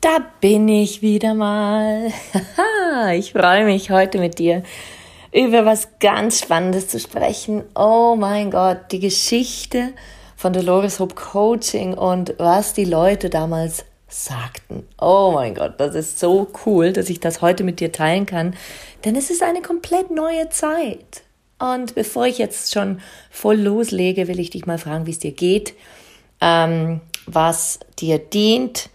Da bin ich wieder mal. ich freue mich heute mit dir über was ganz Spannendes zu sprechen. Oh mein Gott, die Geschichte von Dolores Hope Coaching und was die Leute damals sagten. Oh mein Gott, das ist so cool, dass ich das heute mit dir teilen kann, denn es ist eine komplett neue Zeit. Und bevor ich jetzt schon voll loslege, will ich dich mal fragen, wie es dir geht, ähm, was dir dient,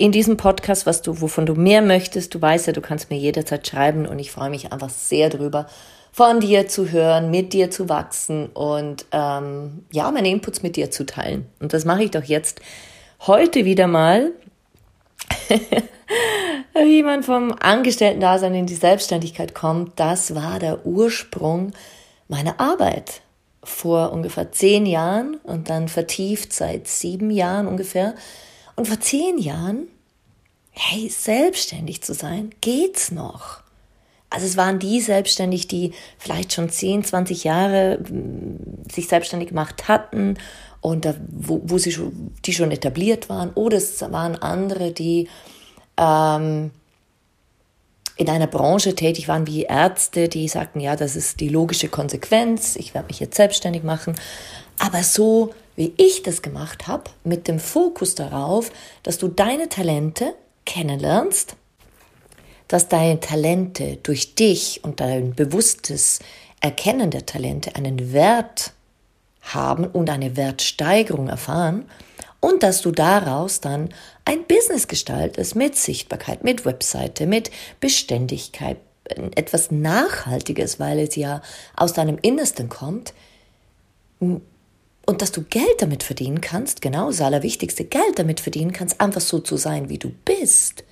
in diesem Podcast, was du, wovon du mehr möchtest. Du weißt ja, du kannst mir jederzeit schreiben und ich freue mich einfach sehr drüber, von dir zu hören, mit dir zu wachsen und ähm, ja, meine Inputs mit dir zu teilen. Und das mache ich doch jetzt heute wieder mal, wie man vom Angestellten-Dasein in die Selbstständigkeit kommt. Das war der Ursprung meiner Arbeit vor ungefähr zehn Jahren und dann vertieft seit sieben Jahren ungefähr und vor zehn Jahren, hey, selbstständig zu sein, geht's noch. Also es waren die selbstständig, die vielleicht schon 10, 20 Jahre hm, sich selbstständig gemacht hatten und da, wo, wo sie schon, die schon etabliert waren. Oder es waren andere, die ähm, in einer Branche tätig waren wie Ärzte, die sagten, ja, das ist die logische Konsequenz, ich werde mich jetzt selbstständig machen. Aber so wie ich das gemacht habe, mit dem Fokus darauf, dass du deine Talente kennenlernst, dass deine Talente durch dich und dein bewusstes Erkennen der Talente einen Wert haben und eine Wertsteigerung erfahren und dass du daraus dann ein Business gestaltest mit Sichtbarkeit, mit Webseite, mit Beständigkeit, etwas Nachhaltiges, weil es ja aus deinem Innersten kommt, und dass du Geld damit verdienen kannst, genau das Allerwichtigste, Geld damit verdienen kannst, einfach so zu sein, wie du bist.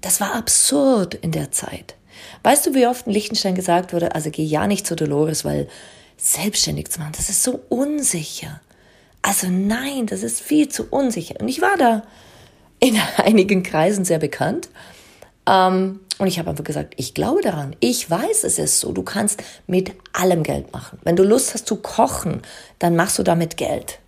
Das war absurd in der Zeit. Weißt du, wie oft in Liechtenstein gesagt wurde, also geh ja nicht zu Dolores, weil selbstständig zu machen, das ist so unsicher. Also nein, das ist viel zu unsicher. Und ich war da in einigen Kreisen sehr bekannt. Ähm, und ich habe einfach gesagt, ich glaube daran. Ich weiß, es ist so. Du kannst mit allem Geld machen. Wenn du Lust hast zu kochen, dann machst du damit Geld.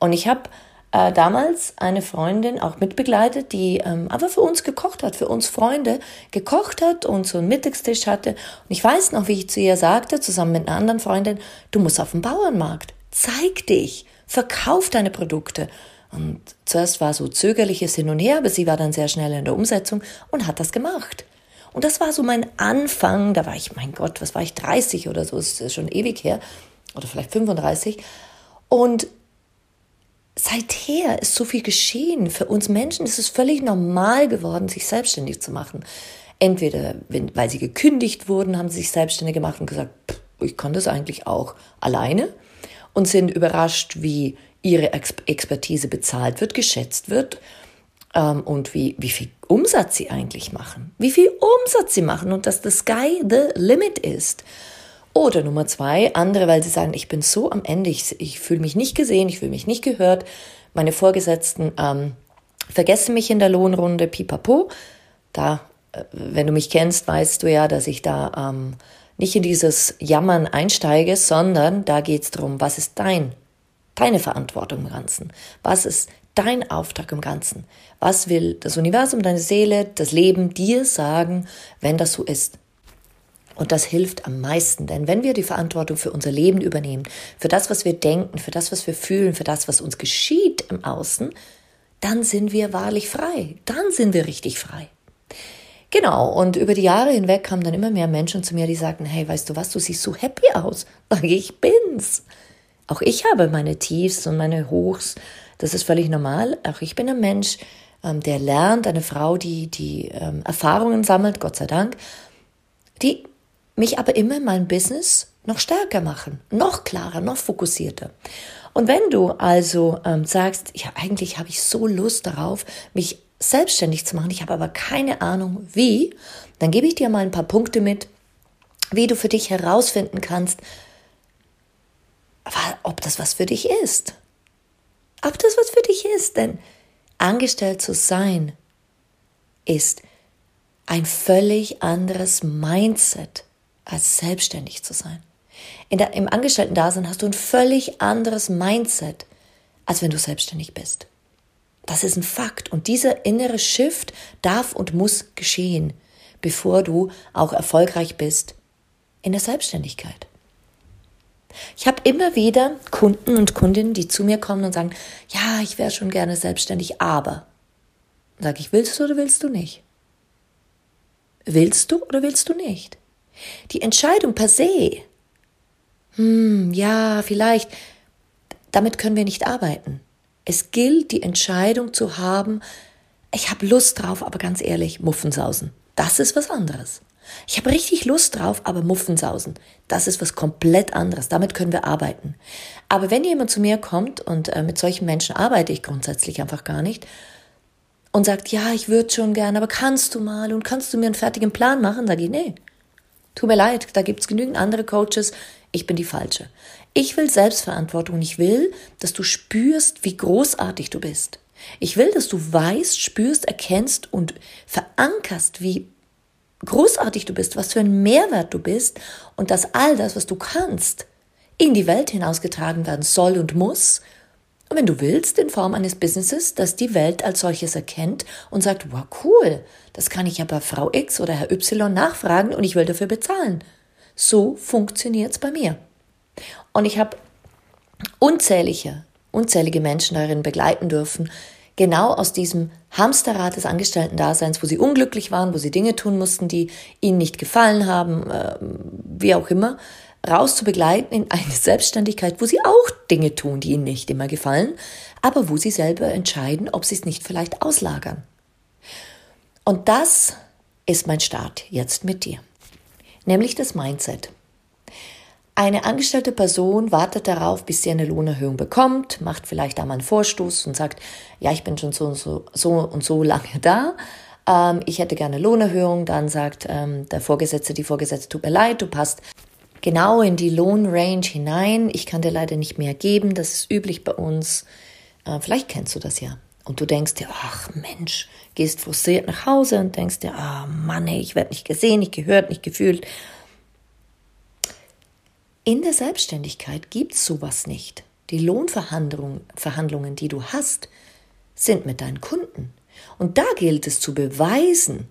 Und ich habe äh, damals eine Freundin auch mitbegleitet, die ähm, aber für uns gekocht hat, für uns Freunde gekocht hat und so einen Mittagstisch hatte. Und ich weiß noch, wie ich zu ihr sagte, zusammen mit einer anderen Freundin, du musst auf den Bauernmarkt. Zeig dich. Verkauf deine Produkte. Und zuerst war so zögerliches Hin und Her, aber sie war dann sehr schnell in der Umsetzung und hat das gemacht. Und das war so mein Anfang. Da war ich, mein Gott, was war ich, 30 oder so, ist schon ewig her. Oder vielleicht 35. Und seither ist so viel geschehen. Für uns Menschen ist es völlig normal geworden, sich selbstständig zu machen. Entweder, wenn, weil sie gekündigt wurden, haben sie sich selbstständig gemacht und gesagt, ich kann das eigentlich auch alleine und sind überrascht, wie ihre Expertise bezahlt wird, geschätzt wird ähm, und wie, wie viel Umsatz sie eigentlich machen. Wie viel Umsatz sie machen und dass the sky the limit ist. Oder Nummer zwei, andere, weil sie sagen, ich bin so am Ende, ich, ich fühle mich nicht gesehen, ich fühle mich nicht gehört. Meine Vorgesetzten ähm, vergessen mich in der Lohnrunde, pipapo. Da, äh, wenn du mich kennst, weißt du ja, dass ich da ähm, nicht in dieses Jammern einsteige, sondern da geht es darum, was ist dein, deine Verantwortung im Ganzen? Was ist dein Auftrag im Ganzen? Was will das Universum, deine Seele, das Leben dir sagen, wenn das so ist? Und das hilft am meisten, denn wenn wir die Verantwortung für unser Leben übernehmen, für das, was wir denken, für das, was wir fühlen, für das, was uns geschieht im Außen, dann sind wir wahrlich frei. Dann sind wir richtig frei. Genau, und über die Jahre hinweg kamen dann immer mehr Menschen zu mir, die sagten, hey, weißt du was, du siehst so happy aus. Ich bin's. Auch ich habe meine Tiefs und meine Hochs. Das ist völlig normal. Auch ich bin ein Mensch, ähm, der lernt, eine Frau, die, die ähm, Erfahrungen sammelt, Gott sei Dank, die mich aber immer in meinem Business noch stärker machen, noch klarer, noch fokussierter. Und wenn du also ähm, sagst, ja, eigentlich habe ich so Lust darauf, mich selbstständig zu machen, ich habe aber keine Ahnung wie, dann gebe ich dir mal ein paar Punkte mit, wie du für dich herausfinden kannst, ob das was für dich ist. Dich ist, denn angestellt zu sein ist ein völlig anderes Mindset als selbstständig zu sein. In der, Im Angestellten-Dasein hast du ein völlig anderes Mindset, als wenn du selbstständig bist. Das ist ein Fakt. Und dieser innere Shift darf und muss geschehen, bevor du auch erfolgreich bist in der Selbstständigkeit. Ich habe immer wieder Kunden und Kundinnen, die zu mir kommen und sagen, ja, ich wäre schon gerne selbstständig, aber. Sag ich, willst du oder willst du nicht? Willst du oder willst du nicht? Die Entscheidung per se, hm, ja, vielleicht, damit können wir nicht arbeiten. Es gilt, die Entscheidung zu haben, ich habe Lust drauf, aber ganz ehrlich, Muffensausen. Das ist was anderes. Ich habe richtig Lust drauf, aber Muffensausen, das ist was komplett anderes. Damit können wir arbeiten. Aber wenn jemand zu mir kommt und äh, mit solchen Menschen arbeite ich grundsätzlich einfach gar nicht und sagt, ja, ich würde schon gern, aber kannst du mal und kannst du mir einen fertigen Plan machen? Sage ich, nee. Tut mir leid, da gibt's genügend andere Coaches. Ich bin die falsche. Ich will Selbstverantwortung. Ich will, dass du spürst, wie großartig du bist. Ich will, dass du weißt, spürst, erkennst und verankerst, wie großartig du bist, was für ein Mehrwert du bist und dass all das, was du kannst, in die Welt hinausgetragen werden soll und muss. Und wenn du willst, in Form eines Businesses, das die Welt als solches erkennt und sagt, wow, cool, das kann ich ja bei Frau X oder Herr Y nachfragen und ich will dafür bezahlen. So funktioniert's bei mir. Und ich habe unzählige, unzählige Menschen darin begleiten dürfen, genau aus diesem Hamsterrad des Angestellten-Daseins, wo sie unglücklich waren, wo sie Dinge tun mussten, die ihnen nicht gefallen haben, äh, wie auch immer, raus zu begleiten in eine Selbstständigkeit, wo sie auch Dinge tun, die ihnen nicht immer gefallen, aber wo sie selber entscheiden, ob sie es nicht vielleicht auslagern. Und das ist mein Start jetzt mit dir, nämlich das Mindset. Eine angestellte Person wartet darauf, bis sie eine Lohnerhöhung bekommt, macht vielleicht einmal einen Vorstoß und sagt, ja, ich bin schon so und so, so, und so lange da, ähm, ich hätte gerne Lohnerhöhung. Dann sagt ähm, der Vorgesetzte, die Vorgesetzte, tut mir leid, du passt genau in die Lohnrange hinein. Ich kann dir leider nicht mehr geben, das ist üblich bei uns. Äh, vielleicht kennst du das ja. Und du denkst dir, ach Mensch, gehst frustriert nach Hause und denkst dir, ah oh Mann, ich werde nicht gesehen, nicht gehört, nicht gefühlt. In der Selbstständigkeit gibt's sowas nicht. Die Lohnverhandlungen, die du hast, sind mit deinen Kunden. Und da gilt es zu beweisen,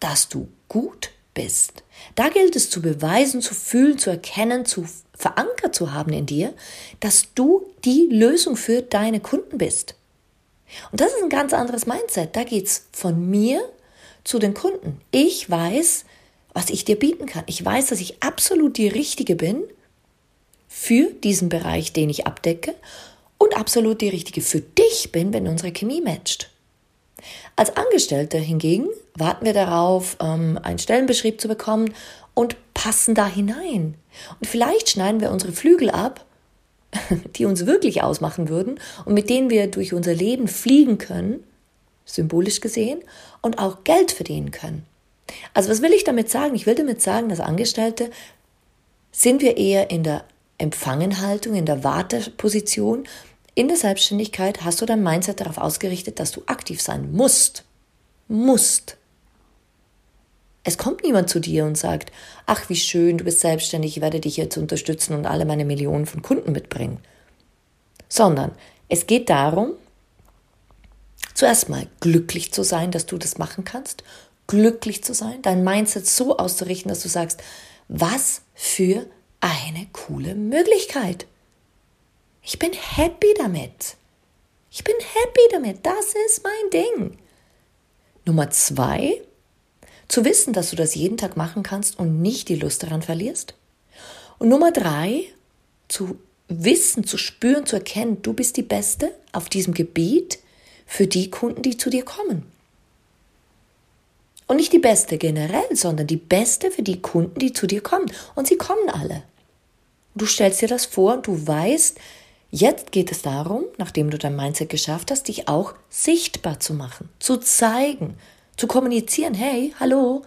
dass du gut bist. Da gilt es zu beweisen, zu fühlen, zu erkennen, zu verankert zu haben in dir, dass du die Lösung für deine Kunden bist. Und das ist ein ganz anderes Mindset. Da geht's von mir zu den Kunden. Ich weiß, was ich dir bieten kann. Ich weiß, dass ich absolut die Richtige bin für diesen Bereich, den ich abdecke und absolut die Richtige für dich bin, wenn unsere Chemie matcht. Als Angestellte hingegen warten wir darauf, ähm, einen Stellenbeschrieb zu bekommen und passen da hinein. Und vielleicht schneiden wir unsere Flügel ab, die uns wirklich ausmachen würden und mit denen wir durch unser Leben fliegen können, symbolisch gesehen, und auch Geld verdienen können. Also was will ich damit sagen? Ich will damit sagen, dass Angestellte sind wir eher in der Empfangenhaltung, in der Warteposition. In der Selbstständigkeit hast du dein Mindset darauf ausgerichtet, dass du aktiv sein musst. Musst. Es kommt niemand zu dir und sagt, ach wie schön, du bist selbstständig, ich werde dich jetzt unterstützen und alle meine Millionen von Kunden mitbringen. Sondern es geht darum, zuerst mal glücklich zu sein, dass du das machen kannst glücklich zu sein, dein Mindset so auszurichten, dass du sagst, was für eine coole Möglichkeit. Ich bin happy damit. Ich bin happy damit. Das ist mein Ding. Nummer zwei, Zu wissen, dass du das jeden Tag machen kannst und nicht die Lust daran verlierst. Und Nummer drei, zu wissen, zu spüren, zu erkennen, du bist die Beste auf diesem Gebiet für die Kunden, die zu dir kommen. Und nicht die Beste generell, sondern die Beste für die Kunden, die zu dir kommen. Und sie kommen alle. Du stellst dir das vor und du weißt, jetzt geht es darum, nachdem du dein Mindset geschafft hast, dich auch sichtbar zu machen, zu zeigen, zu kommunizieren. Hey, hallo,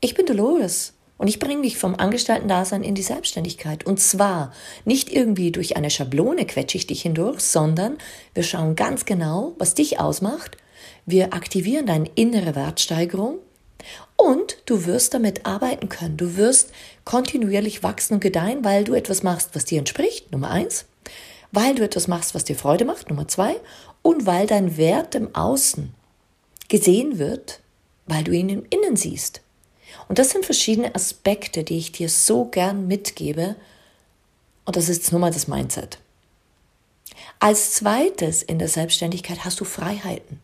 ich bin Dolores. Und ich bringe dich vom Angestellten-Dasein in die Selbstständigkeit. Und zwar nicht irgendwie durch eine Schablone quetsche ich dich hindurch, sondern wir schauen ganz genau, was dich ausmacht. Wir aktivieren deine innere Wertsteigerung und du wirst damit arbeiten können. Du wirst kontinuierlich wachsen und gedeihen, weil du etwas machst, was dir entspricht, Nummer eins. Weil du etwas machst, was dir Freude macht, Nummer zwei. Und weil dein Wert im Außen gesehen wird, weil du ihn im Innen siehst. Und das sind verschiedene Aspekte, die ich dir so gern mitgebe. Und das ist nur mal das Mindset. Als zweites in der Selbstständigkeit hast du Freiheiten.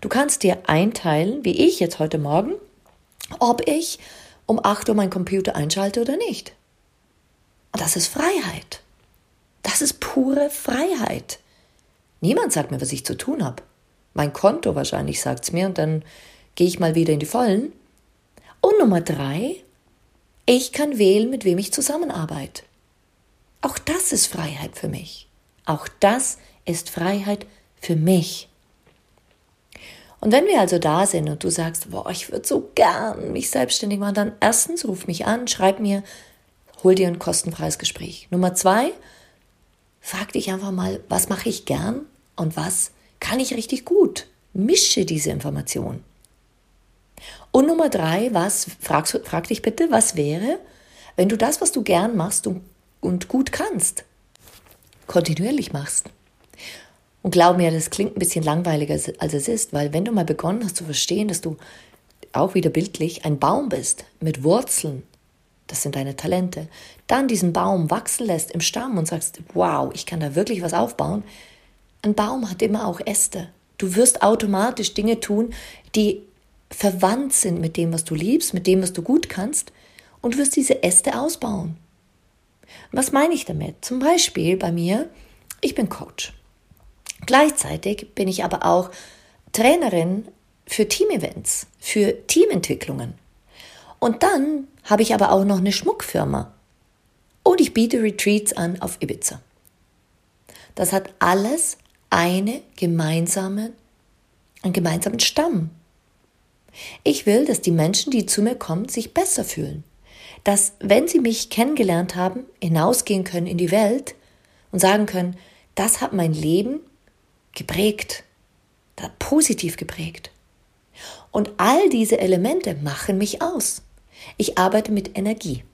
Du kannst dir einteilen, wie ich jetzt heute Morgen, ob ich um 8 Uhr meinen Computer einschalte oder nicht. Und das ist Freiheit. Das ist pure Freiheit. Niemand sagt mir, was ich zu tun habe. Mein Konto wahrscheinlich sagt es mir und dann gehe ich mal wieder in die Vollen. Und Nummer drei, ich kann wählen, mit wem ich zusammenarbeite. Auch das ist Freiheit für mich. Auch das ist Freiheit für mich. Und wenn wir also da sind und du sagst, boah, ich würde so gern mich selbstständig machen, dann erstens ruf mich an, schreib mir, hol dir ein kostenfreies Gespräch. Nummer zwei, frag dich einfach mal, was mache ich gern und was kann ich richtig gut? Mische diese Informationen. Und Nummer drei, was, frag, frag dich bitte, was wäre, wenn du das, was du gern machst und, und gut kannst, kontinuierlich machst? Und glaub mir, das klingt ein bisschen langweiliger, als es ist, weil wenn du mal begonnen hast zu verstehen, dass du auch wieder bildlich ein Baum bist mit Wurzeln, das sind deine Talente, dann diesen Baum wachsen lässt im Stamm und sagst, wow, ich kann da wirklich was aufbauen. Ein Baum hat immer auch Äste. Du wirst automatisch Dinge tun, die verwandt sind mit dem, was du liebst, mit dem, was du gut kannst, und wirst diese Äste ausbauen. Was meine ich damit? Zum Beispiel bei mir, ich bin Coach. Gleichzeitig bin ich aber auch Trainerin für Teamevents, für Teamentwicklungen. Und dann habe ich aber auch noch eine Schmuckfirma. Und ich biete Retreats an auf Ibiza. Das hat alles eine gemeinsame, einen gemeinsamen Stamm. Ich will, dass die Menschen, die zu mir kommen, sich besser fühlen. Dass, wenn sie mich kennengelernt haben, hinausgehen können in die Welt und sagen können, das hat mein Leben geprägt, positiv geprägt. Und all diese Elemente machen mich aus. Ich arbeite mit Energie.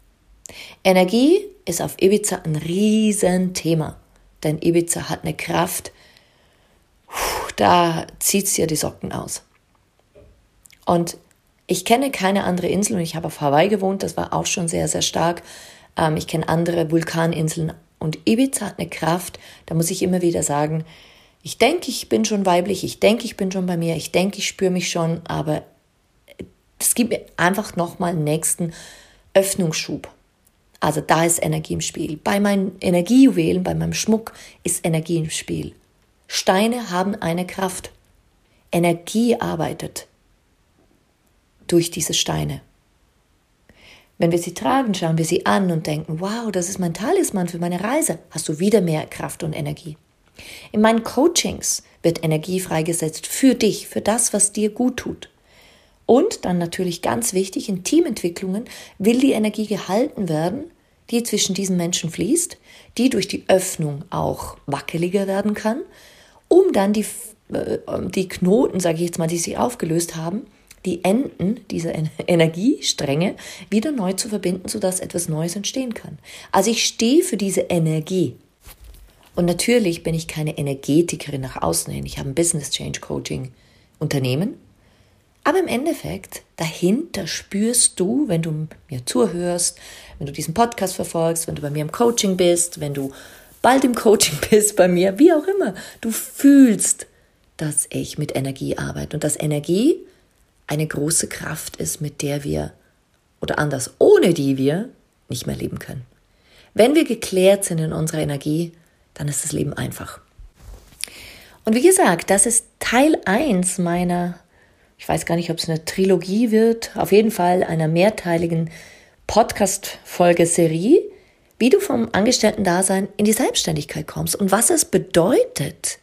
Energie ist auf Ibiza ein Riesenthema, denn Ibiza hat eine Kraft, da zieht es ja die Socken aus. Und ich kenne keine andere Insel und ich habe auf Hawaii gewohnt, das war auch schon sehr, sehr stark. Ähm, ich kenne andere Vulkaninseln und Ibiza hat eine Kraft, da muss ich immer wieder sagen, ich denke, ich bin schon weiblich, ich denke, ich bin schon bei mir, ich denke, ich spüre mich schon, aber es gibt mir einfach nochmal einen nächsten Öffnungsschub. Also da ist Energie im Spiel. Bei meinen Energiejuwelen, bei meinem Schmuck ist Energie im Spiel. Steine haben eine Kraft. Energie arbeitet durch diese Steine. Wenn wir sie tragen, schauen wir sie an und denken, wow, das ist mein Talisman für meine Reise, hast du wieder mehr Kraft und Energie. In meinen Coachings wird Energie freigesetzt für dich, für das, was dir gut tut. Und dann natürlich ganz wichtig, in Teamentwicklungen will die Energie gehalten werden, die zwischen diesen Menschen fließt, die durch die Öffnung auch wackeliger werden kann, um dann die, äh, die Knoten, sage ich jetzt mal, die sich aufgelöst haben, die Enden dieser Energiestränge wieder neu zu verbinden, sodass etwas Neues entstehen kann. Also ich stehe für diese Energie. Und natürlich bin ich keine Energetikerin nach außen hin. Ich habe ein Business Change Coaching Unternehmen. Aber im Endeffekt, dahinter spürst du, wenn du mir zuhörst, wenn du diesen Podcast verfolgst, wenn du bei mir im Coaching bist, wenn du bald im Coaching bist bei mir, wie auch immer, du fühlst, dass ich mit Energie arbeite und dass Energie eine große Kraft ist, mit der wir oder anders, ohne die wir nicht mehr leben können. Wenn wir geklärt sind in unserer Energie, dann ist das Leben einfach. Und wie gesagt, das ist Teil 1 meiner, ich weiß gar nicht, ob es eine Trilogie wird, auf jeden Fall einer mehrteiligen Podcast-Folge-Serie, wie du vom Angestellten-Dasein in die Selbstständigkeit kommst und was es bedeutet,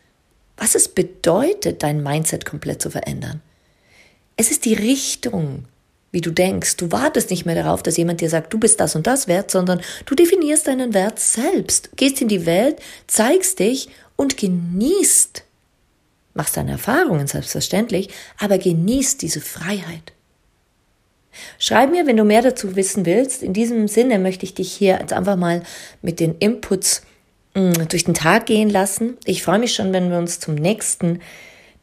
was es bedeutet, dein Mindset komplett zu verändern. Es ist die Richtung, wie du denkst. Du wartest nicht mehr darauf, dass jemand dir sagt, du bist das und das wert, sondern du definierst deinen Wert selbst, gehst in die Welt, zeigst dich und genießt. Machst deine Erfahrungen selbstverständlich, aber genießt diese Freiheit. Schreib mir, wenn du mehr dazu wissen willst. In diesem Sinne möchte ich dich hier jetzt einfach mal mit den Inputs mm, durch den Tag gehen lassen. Ich freue mich schon, wenn wir uns zum nächsten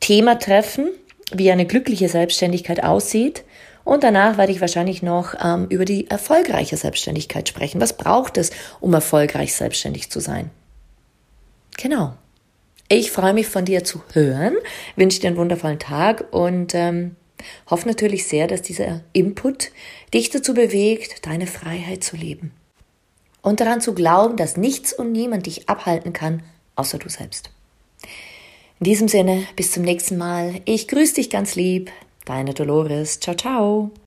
Thema treffen, wie eine glückliche Selbstständigkeit aussieht. Und danach werde ich wahrscheinlich noch ähm, über die erfolgreiche Selbstständigkeit sprechen. Was braucht es, um erfolgreich selbstständig zu sein? Genau. Ich freue mich von dir zu hören, wünsche dir einen wundervollen Tag und ähm, hoffe natürlich sehr, dass dieser Input dich dazu bewegt, deine Freiheit zu leben. Und daran zu glauben, dass nichts und niemand dich abhalten kann, außer du selbst. In diesem Sinne, bis zum nächsten Mal. Ich grüße dich ganz lieb. Deine Dolores. Ciao, ciao.